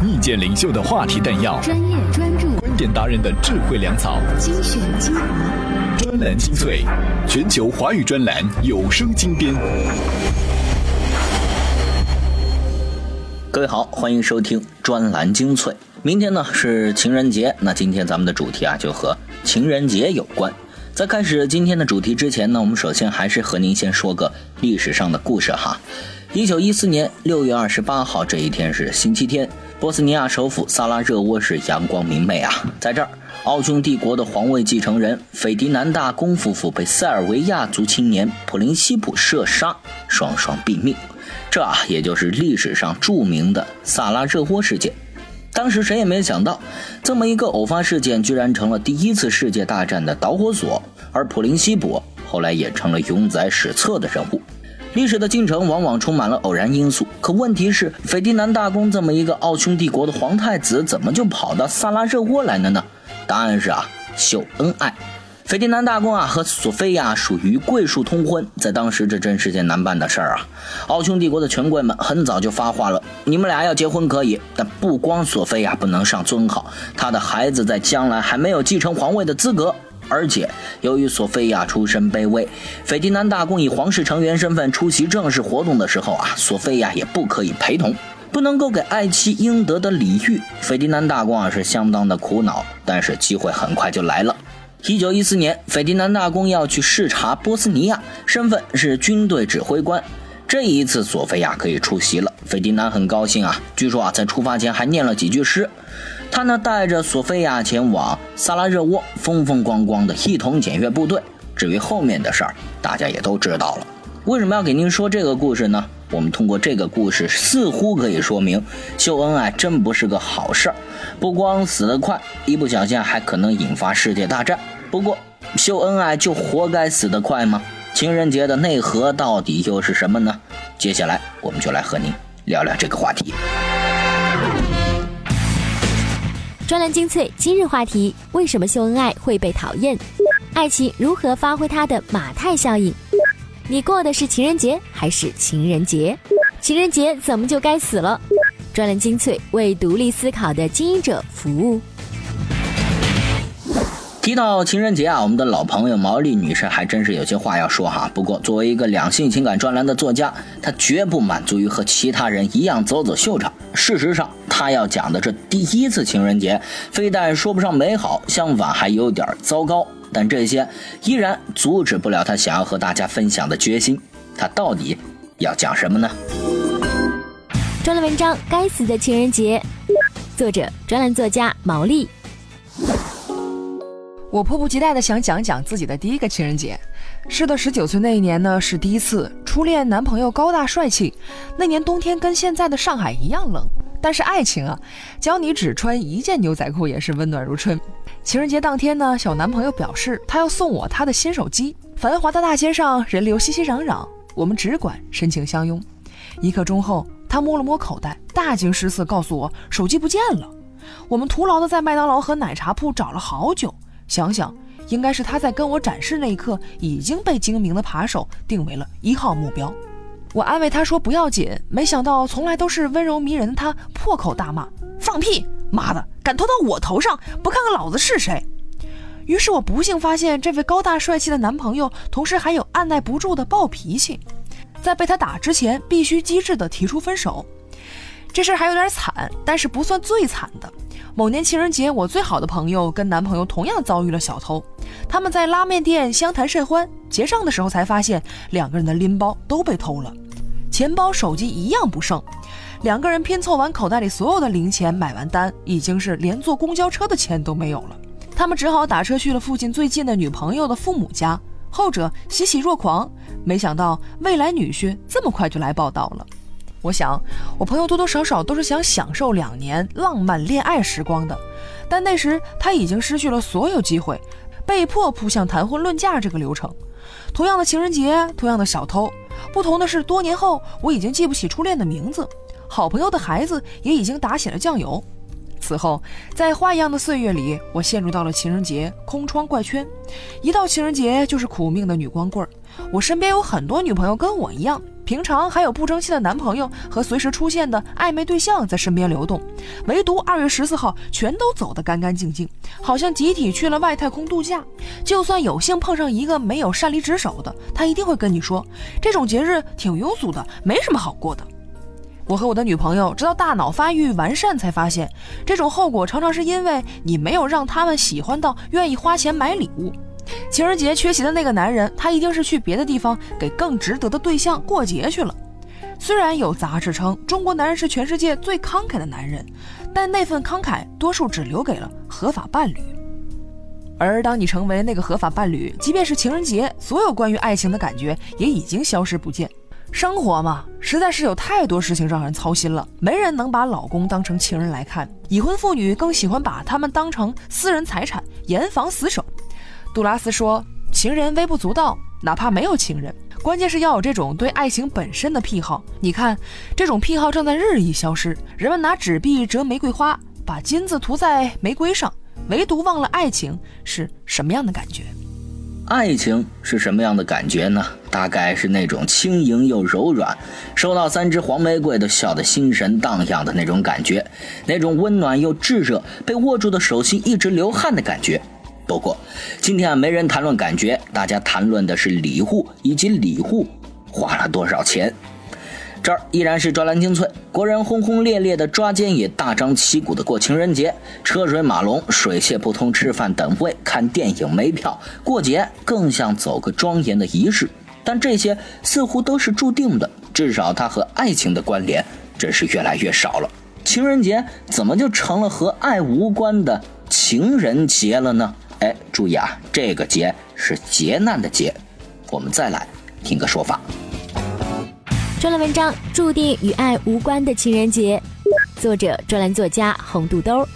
意见领袖的话题弹药，专业专注，观点达人的智慧粮草，精选精华，专栏精粹，全球华语专栏有声精编。各位好，欢迎收听专栏精粹。明天呢是情人节，那今天咱们的主题啊就和情人节有关。在开始今天的主题之前呢，我们首先还是和您先说个历史上的故事哈。一九一四年六月二十八号这一天是星期天，波斯尼亚首府萨拉热窝是阳光明媚啊，在这儿，奥匈帝国的皇位继承人斐迪南大公夫妇被塞尔维亚族青年普林西普射杀，双双毙命。这啊，也就是历史上著名的萨拉热窝事件。当时谁也没想到，这么一个偶发事件，居然成了第一次世界大战的导火索，而普林西普后来也成了永载史册的人物。历史的进程往往充满了偶然因素，可问题是，斐迪南大公这么一个奥匈帝国的皇太子，怎么就跑到萨拉热窝来了呢？答案是啊，秀恩爱。斐迪南大公啊和索菲亚属于贵属通婚，在当时这真是件难办的事儿啊！奥匈帝国的权贵们很早就发话了：你们俩要结婚可以，但不光索菲亚不能上尊号，她的孩子在将来还没有继承皇位的资格。而且由于索菲亚出身卑微，斐迪南大公以皇室成员身份出席正式活动的时候啊，索菲亚也不可以陪同，不能够给爱妻应得的礼遇。斐迪南大公啊是相当的苦恼，但是机会很快就来了。一九一四年，斐迪南大公要去视察波斯尼亚，身份是军队指挥官。这一次，索菲亚可以出席了，斐迪南很高兴啊。据说啊，在出发前还念了几句诗。他呢，带着索菲亚前往萨拉热窝，风风光光的一同检阅部队。至于后面的事儿，大家也都知道了。为什么要给您说这个故事呢？我们通过这个故事，似乎可以说明秀恩爱真不是个好事儿。不光死得快，一不小心还可能引发世界大战。不过，秀恩爱就活该死得快吗？情人节的内核到底又是什么呢？接下来，我们就来和您聊聊这个话题。专栏精粹今日话题：为什么秀恩爱会被讨厌？爱情如何发挥它的马太效应？你过的是情人节还是情人节？情人节怎么就该死了？专栏精粹为独立思考的经营者服务。提到情人节啊，我们的老朋友毛利女士还真是有些话要说哈。不过，作为一个两性情感专栏的作家，她绝不满足于和其他人一样走走秀场。事实上，她要讲的这第一次情人节，非但说不上美好，相反还有点糟糕。但这些依然阻止不了她想要和大家分享的决心。她到底要讲什么呢？专栏文章《该死的情人节》，作者专栏作家毛利。我迫不及待的想讲讲自己的第一个情人节。是的，十九岁那一年呢，是第一次初恋男朋友高大帅气。那年冬天跟现在的上海一样冷，但是爱情啊，教你只穿一件牛仔裤也是温暖如春。情人节当天呢，小男朋友表示他要送我他的新手机。繁华的大街上人流熙熙攘攘，我们只管深情相拥。一刻钟后，他摸了摸口袋，大惊失色告诉我手机不见了。我们徒劳的在麦当劳和奶茶铺找了好久。想想，应该是他在跟我展示那一刻已经被精明的扒手定为了一号目标。我安慰他说不要紧，没想到从来都是温柔迷人的他破口大骂：“放屁！妈的，敢拖到我头上，不看看老子是谁！”于是我不幸发现，这位高大帅气的男朋友同时还有按耐不住的暴脾气，在被他打之前，必须机智的提出分手。这事儿还有点惨，但是不算最惨的。某年情人节，我最好的朋友跟男朋友同样遭遇了小偷。他们在拉面店相谈甚欢，结账的时候才发现两个人的拎包都被偷了，钱包、手机一样不剩。两个人拼凑完口袋里所有的零钱，买完单，已经是连坐公交车的钱都没有了。他们只好打车去了附近最近的女朋友的父母家。后者欣喜若狂，没想到未来女婿这么快就来报道了。我想，我朋友多多少少都是想享受两年浪漫恋爱时光的，但那时他已经失去了所有机会，被迫扑向谈婚论嫁这个流程。同样的情人节，同样的小偷，不同的是，多年后我已经记不起初恋的名字，好朋友的孩子也已经打起了酱油。此后，在花一样的岁月里，我陷入到了情人节空窗怪圈。一到情人节就是苦命的女光棍儿。我身边有很多女朋友跟我一样。平常还有不争气的男朋友和随时出现的暧昧对象在身边流动，唯独二月十四号全都走得干干净净，好像集体去了外太空度假。就算有幸碰上一个没有擅离职守的，他一定会跟你说，这种节日挺庸俗的，没什么好过的。我和我的女朋友直到大脑发育完善才发现，这种后果常常是因为你没有让他们喜欢到愿意花钱买礼物。情人节缺席的那个男人，他一定是去别的地方给更值得的对象过节去了。虽然有杂志称中国男人是全世界最慷慨的男人，但那份慷慨多数只留给了合法伴侣。而当你成为那个合法伴侣，即便是情人节，所有关于爱情的感觉也已经消失不见。生活嘛，实在是有太多事情让人操心了。没人能把老公当成情人来看，已婚妇女更喜欢把他们当成私人财产，严防死守。杜拉斯说：“情人微不足道，哪怕没有情人，关键是要有这种对爱情本身的癖好。你看，这种癖好正在日益消失。人们拿纸币折玫瑰花，把金子涂在玫瑰上，唯独忘了爱情是什么样的感觉。”爱情是什么样的感觉呢？大概是那种轻盈又柔软，收到三支黄玫瑰都笑得心神荡漾的那种感觉，那种温暖又炙热，被握住的手心一直流汗的感觉。不过，今天啊，没人谈论感觉，大家谈论的是礼物以及礼物花了多少钱。这儿依然是专栏精粹，国人轰轰烈烈的抓奸也大张旗鼓的过情人节，车水马龙，水泄不通，吃饭等位，看电影没票，过节更像走个庄严的仪式。但这些似乎都是注定的，至少它和爱情的关联真是越来越少了。情人节怎么就成了和爱无关的情人节了呢？哎，注意啊，这个劫是劫难的劫。我们再来听个说法。专栏文章注定与爱无关的情人节，作者专栏作家红肚兜。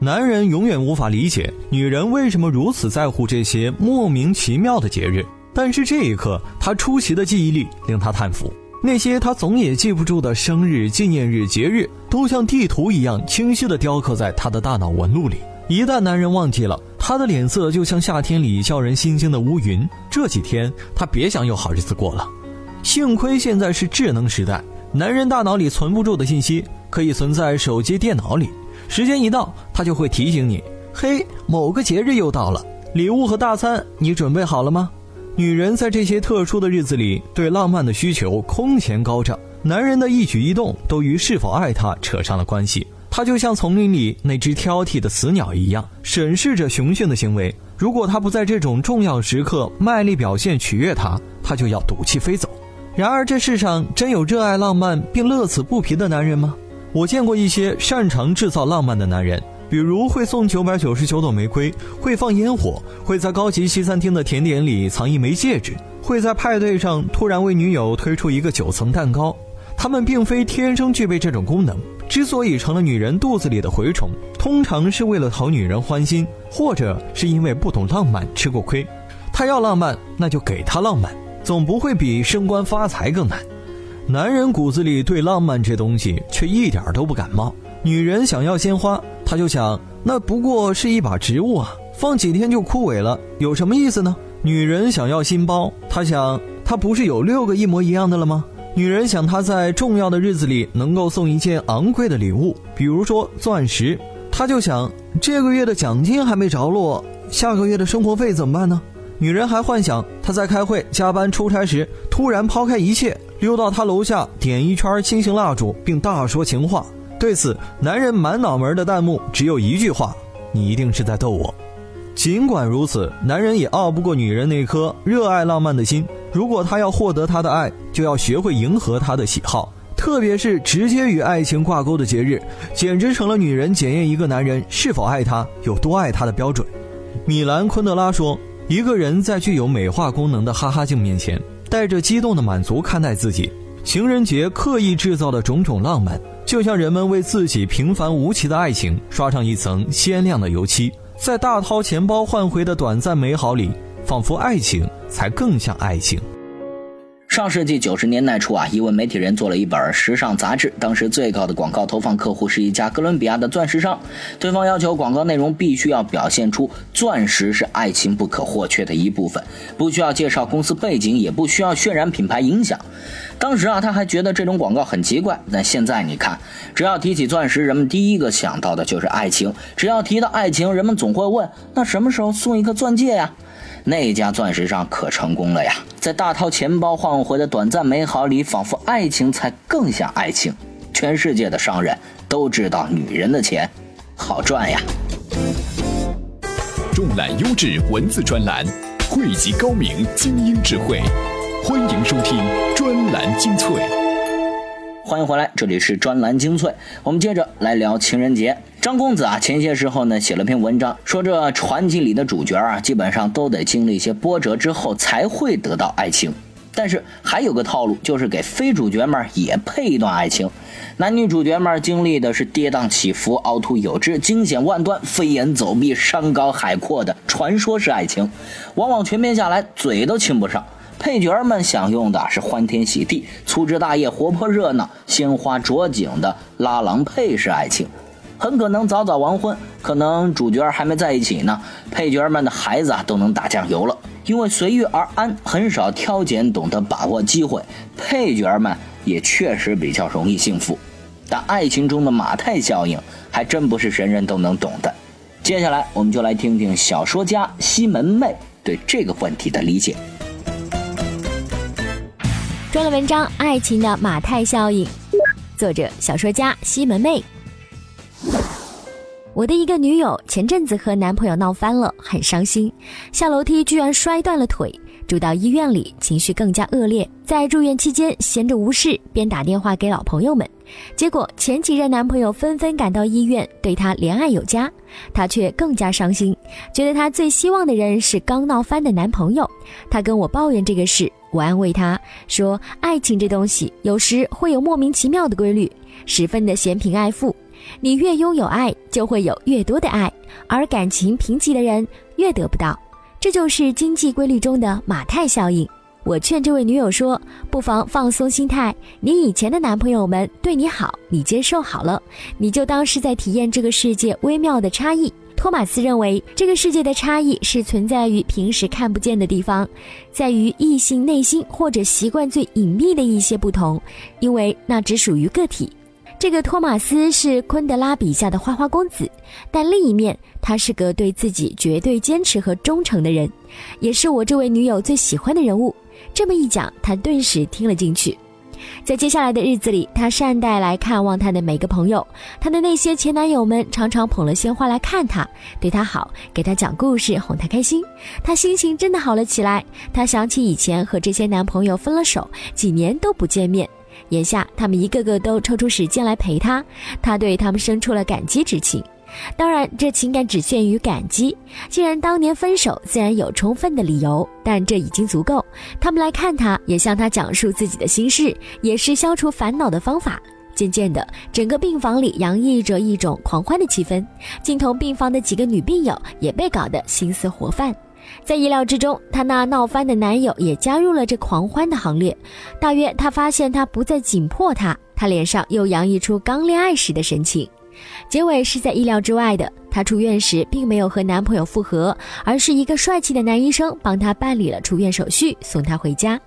男人永远无法理解女人为什么如此在乎这些莫名其妙的节日，但是这一刻，他出奇的记忆力令他叹服。那些他总也记不住的生日、纪念日、节日，都像地图一样清晰地雕刻在他的大脑纹路里。一旦男人忘记了，他的脸色就像夏天里叫人心惊的乌云。这几天，他别想有好日子过了。幸亏现在是智能时代，男人大脑里存不住的信息可以存在手机、电脑里。时间一到，他就会提醒你：“嘿，某个节日又到了，礼物和大餐你准备好了吗？”女人在这些特殊的日子里，对浪漫的需求空前高涨。男人的一举一动都与是否爱她扯上了关系。他就像丛林里那只挑剔的死鸟一样，审视着雄性的行为。如果他不在这种重要时刻卖力表现取悦她，他就要赌气飞走。然而，这世上真有热爱浪漫并乐此不疲的男人吗？我见过一些擅长制造浪漫的男人，比如会送九百九十九朵玫瑰，会放烟火，会在高级西餐厅的甜点里藏一枚戒指，会在派对上突然为女友推出一个九层蛋糕。他们并非天生具备这种功能，之所以成了女人肚子里的蛔虫，通常是为了讨女人欢心，或者是因为不懂浪漫吃过亏。他要浪漫，那就给他浪漫。总不会比升官发财更难。男人骨子里对浪漫这东西却一点都不感冒。女人想要鲜花，他就想那不过是一把植物啊，放几天就枯萎了，有什么意思呢？女人想要新包，他想他不是有六个一模一样的了吗？女人想他在重要的日子里能够送一件昂贵的礼物，比如说钻石，他就想这个月的奖金还没着落，下个月的生活费怎么办呢？女人还幻想他在开会、加班、出差时，突然抛开一切，溜到他楼下点一圈心形蜡烛，并大说情话。对此，男人满脑门的弹幕只有一句话：“你一定是在逗我。”尽管如此，男人也拗不过女人那颗热爱浪漫的心。如果他要获得她的爱，就要学会迎合她的喜好，特别是直接与爱情挂钩的节日，简直成了女人检验一个男人是否爱她、有多爱她的标准。米兰昆德拉说。一个人在具有美化功能的哈哈镜面前，带着激动的满足看待自己。情人节刻意制造的种种浪漫，就像人们为自己平凡无奇的爱情刷上一层鲜亮的油漆。在大掏钱包换回的短暂美好里，仿佛爱情才更像爱情。上世纪九十年代初啊，一位媒体人做了一本时尚杂志，当时最高的广告投放客户是一家哥伦比亚的钻石商，对方要求广告内容必须要表现出钻石是爱情不可或缺的一部分，不需要介绍公司背景，也不需要渲染品牌影响。当时啊，他还觉得这种广告很奇怪，但现在你看，只要提起钻石，人们第一个想到的就是爱情；只要提到爱情，人们总会问：那什么时候送一个钻戒呀？那家钻石商可成功了呀，在大掏钱包换回的短暂美好里，仿佛爱情才更像爱情。全世界的商人都知道，女人的钱好赚呀。重览优质文字专栏，汇集高明精英智慧，欢迎收听专栏精粹。欢迎回来，这里是专栏精粹。我们接着来聊情人节。张公子啊，前些时候呢写了篇文章，说这传奇里的主角啊，基本上都得经历一些波折之后才会得到爱情。但是还有个套路，就是给非主角们也配一段爱情。男女主角们经历的是跌宕起伏、凹凸有致、惊险万端、飞檐走壁、山高海阔的传说式爱情，往往全篇下来嘴都亲不上。配角们享用的是欢天喜地、粗枝大叶、活泼热闹、鲜花着锦的拉郎配式爱情，很可能早早完婚。可能主角还没在一起呢，配角们的孩子啊都能打酱油了。因为随遇而安，很少挑拣，懂得把握机会，配角们也确实比较容易幸福。但爱情中的马太效应还真不是人人都能懂的。接下来，我们就来听听小说家西门妹对这个问题的理解。专栏文章《爱情的马太效应》，作者小说家西门妹。我的一个女友前阵子和男朋友闹翻了，很伤心，下楼梯居然摔断了腿，住到医院里，情绪更加恶劣。在住院期间，闲着无事，便打电话给老朋友们，结果前几任男朋友纷纷赶到医院，对她怜爱有加，她却更加伤心，觉得她最希望的人是刚闹翻的男朋友。她跟我抱怨这个事。我安慰他说：“爱情这东西有时会有莫名其妙的规律，十分的嫌贫爱富。你越拥有爱，就会有越多的爱，而感情贫瘠的人越得不到。这就是经济规律中的马太效应。”我劝这位女友说：“不妨放松心态，你以前的男朋友们对你好，你接受好了，你就当是在体验这个世界微妙的差异。”托马斯认为，这个世界的差异是存在于平时看不见的地方，在于异性内心或者习惯最隐秘的一些不同，因为那只属于个体。这个托马斯是昆德拉笔下的花花公子，但另一面，他是个对自己绝对坚持和忠诚的人，也是我这位女友最喜欢的人物。这么一讲，他顿时听了进去。在接下来的日子里，她善待来看望她的每个朋友。她的那些前男友们常常捧了鲜花来看她，对她好，给她讲故事，哄她开心。她心情真的好了起来。她想起以前和这些男朋友分了手，几年都不见面，眼下他们一个个都抽出时间来陪她，她对他们生出了感激之情。当然，这情感只限于感激。既然当年分手，自然有充分的理由，但这已经足够。他们来看他，也向他讲述自己的心事，也是消除烦恼的方法。渐渐的，整个病房里洋溢着一种狂欢的气氛，镜同病房的几个女病友也被搞得心思活泛。在意料之中，她那闹翻的男友也加入了这狂欢的行列。大约他发现他不再紧迫他，他脸上又洋溢出刚恋爱时的神情。结尾是在意料之外的。她出院时并没有和男朋友复合，而是一个帅气的男医生帮她办理了出院手续，送她回家。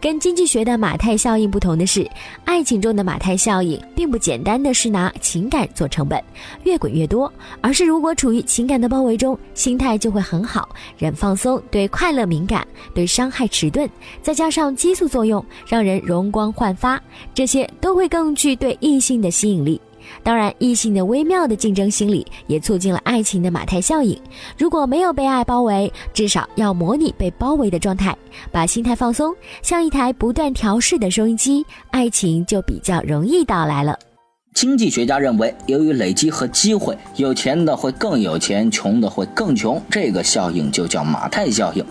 跟经济学的马太效应不同的是，爱情中的马太效应并不简单的是拿情感做成本，越滚越多，而是如果处于情感的包围中，心态就会很好，人放松，对快乐敏感，对伤害迟钝，再加上激素作用，让人容光焕发，这些都会更具对异性的吸引力。当然，异性的微妙的竞争心理也促进了爱情的马太效应。如果没有被爱包围，至少要模拟被包围的状态，把心态放松，像一台不断调试的收音机，爱情就比较容易到来了。经济学家认为，由于累积和机会，有钱的会更有钱，穷的会更穷，这个效应就叫马太效应。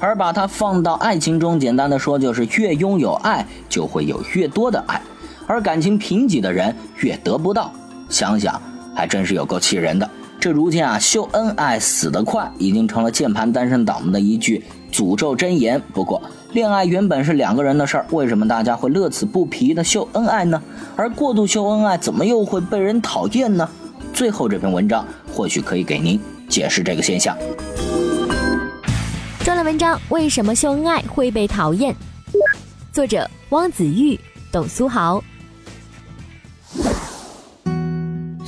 而把它放到爱情中，简单的说，就是越拥有爱，就会有越多的爱。而感情贫瘠的人越得不到，想想还真是有够气人的。这如今啊，秀恩爱死得快，已经成了键盘单身党们的一句诅咒真言。不过，恋爱原本是两个人的事儿，为什么大家会乐此不疲的秀恩爱呢？而过度秀恩爱，怎么又会被人讨厌呢？最后这篇文章或许可以给您解释这个现象。专栏文章：为什么秀恩爱会被讨厌？作者：汪子玉、董苏豪。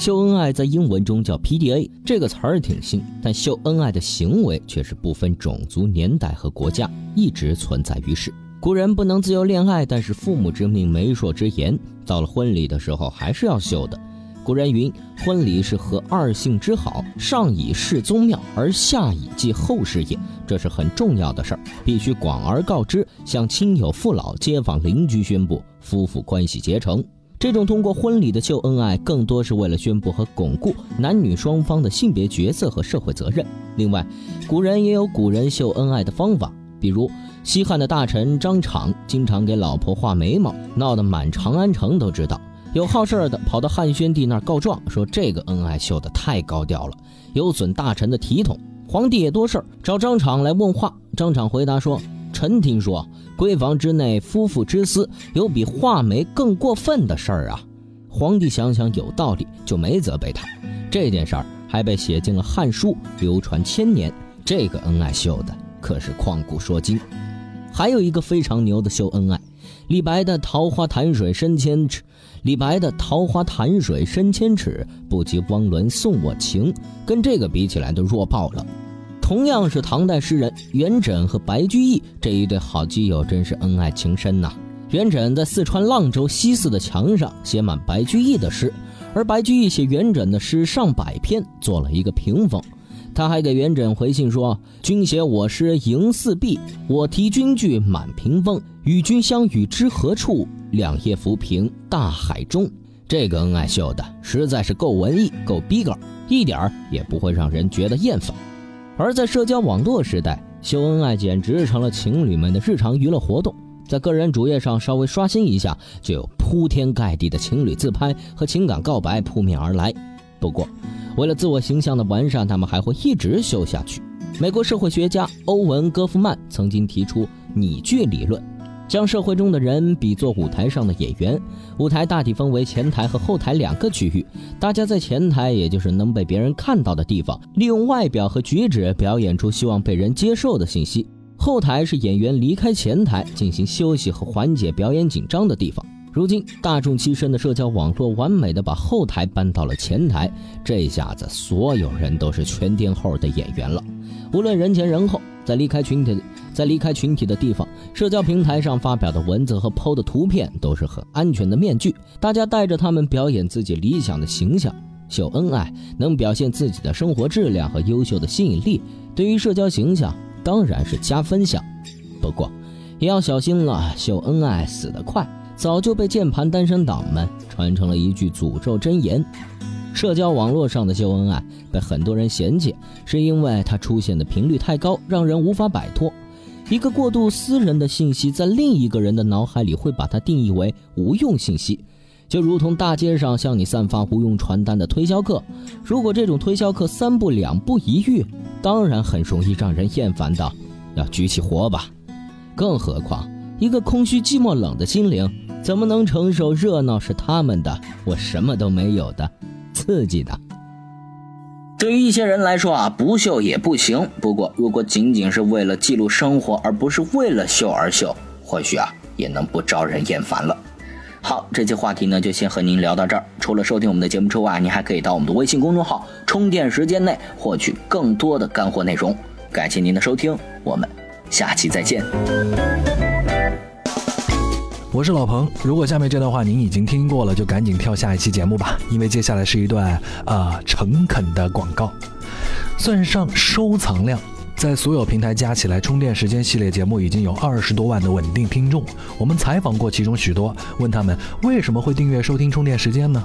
秀恩爱在英文中叫 PDA，这个词儿挺新，但秀恩爱的行为却是不分种族、年代和国家，一直存在于世。古人不能自由恋爱，但是父母之命、媒妁之言，到了婚礼的时候还是要秀的。古人云：“婚礼是合二姓之好，上以事宗庙，而下以继后事也。”这是很重要的事儿，必须广而告之，向亲友、父老、街坊、邻居宣布夫妇关系结成。这种通过婚礼的秀恩爱，更多是为了宣布和巩固男女双方的性别角色和社会责任。另外，古人也有古人秀恩爱的方法，比如西汉的大臣张敞经常给老婆画眉毛，闹得满长安城都知道。有好事的跑到汉宣帝那儿告状，说这个恩爱秀得太高调了，有损大臣的体统。皇帝也多事儿，找张敞来问话。张敞回答说。臣听说，闺房之内夫妇之私，有比画眉更过分的事儿啊！皇帝想想有道理，就没责备他。这件事儿还被写进了《汉书》，流传千年。这个恩爱秀的可是旷古说今。还有一个非常牛的秀恩爱，李白的“桃花潭水深千尺”，李白的“桃花潭水深千尺，不及汪伦送我情”，跟这个比起来都弱爆了。同样是唐代诗人元稹和白居易这一对好基友，真是恩爱情深呐。元稹在四川阆州西寺的墙上写满白居易的诗，而白居易写元稹的诗上百篇，做了一个屏风。他还给元稹回信说：“君写我诗迎四壁，我题君句满屏风。与君相遇知何处？两叶浮萍大海中。”这个恩爱秀的实在是够文艺，够逼格，一点儿也不会让人觉得厌烦。而在社交网络时代，秀恩爱简直成了情侣们的日常娱乐活动。在个人主页上稍微刷新一下，就有铺天盖地的情侣自拍和情感告白扑面而来。不过，为了自我形象的完善，他们还会一直秀下去。美国社会学家欧文·戈夫曼曾经提出拟剧理论。将社会中的人比作舞台上的演员，舞台大体分为前台和后台两个区域。大家在前台，也就是能被别人看到的地方，利用外表和举止表演出希望被人接受的信息；后台是演员离开前台进行休息和缓解表演紧张的地方。如今，大众栖身的社交网络完美的把后台搬到了前台，这下子所有人都是全天候的演员了，无论人前人后。在离开群体，在离开群体的地方，社交平台上发表的文字和 PO 的图片都是很安全的面具。大家带着他们表演自己理想的形象，秀恩爱，能表现自己的生活质量和优秀的吸引力，对于社交形象当然是加分项。不过，也要小心了，秀恩爱死得快，早就被键盘单身党们传成了一句诅咒真言。社交网络上的秀恩爱被很多人嫌弃，是因为它出现的频率太高，让人无法摆脱。一个过度私人的信息，在另一个人的脑海里会把它定义为无用信息，就如同大街上向你散发无用传单的推销客。如果这种推销客三步两步一遇，当然很容易让人厌烦的，要举起火把。更何况，一个空虚、寂寞、冷的心灵，怎么能承受热闹是他们的，我什么都没有的？刺激的。对于一些人来说啊，不秀也不行。不过，如果仅仅是为了记录生活，而不是为了秀而秀，或许啊，也能不招人厌烦了。好，这期话题呢，就先和您聊到这儿。除了收听我们的节目之外，您还可以到我们的微信公众号“充电时间内”获取更多的干货内容。感谢您的收听，我们下期再见。我是老彭，如果下面这段话您已经听过了，就赶紧跳下一期节目吧，因为接下来是一段啊诚恳的广告。算上收藏量，在所有平台加起来，充电时间系列节目已经有二十多万的稳定听众。我们采访过其中许多，问他们为什么会订阅收听充电时间呢？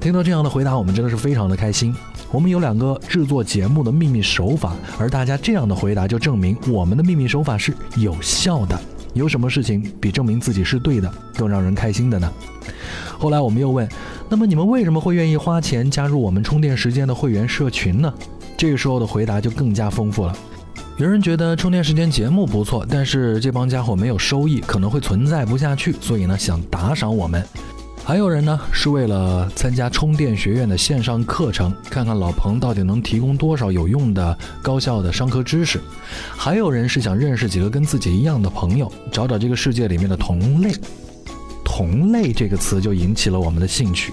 听到这样的回答，我们真的是非常的开心。我们有两个制作节目的秘密手法，而大家这样的回答就证明我们的秘密手法是有效的。有什么事情比证明自己是对的更让人开心的呢？后来我们又问，那么你们为什么会愿意花钱加入我们充电时间的会员社群呢？这个时候的回答就更加丰富了。有人觉得充电时间节目不错，但是这帮家伙没有收益，可能会存在不下去，所以呢想打赏我们。还有人呢，是为了参加充电学院的线上课程，看看老彭到底能提供多少有用的、高效的商科知识；还有人是想认识几个跟自己一样的朋友，找找这个世界里面的同类。同类这个词就引起了我们的兴趣。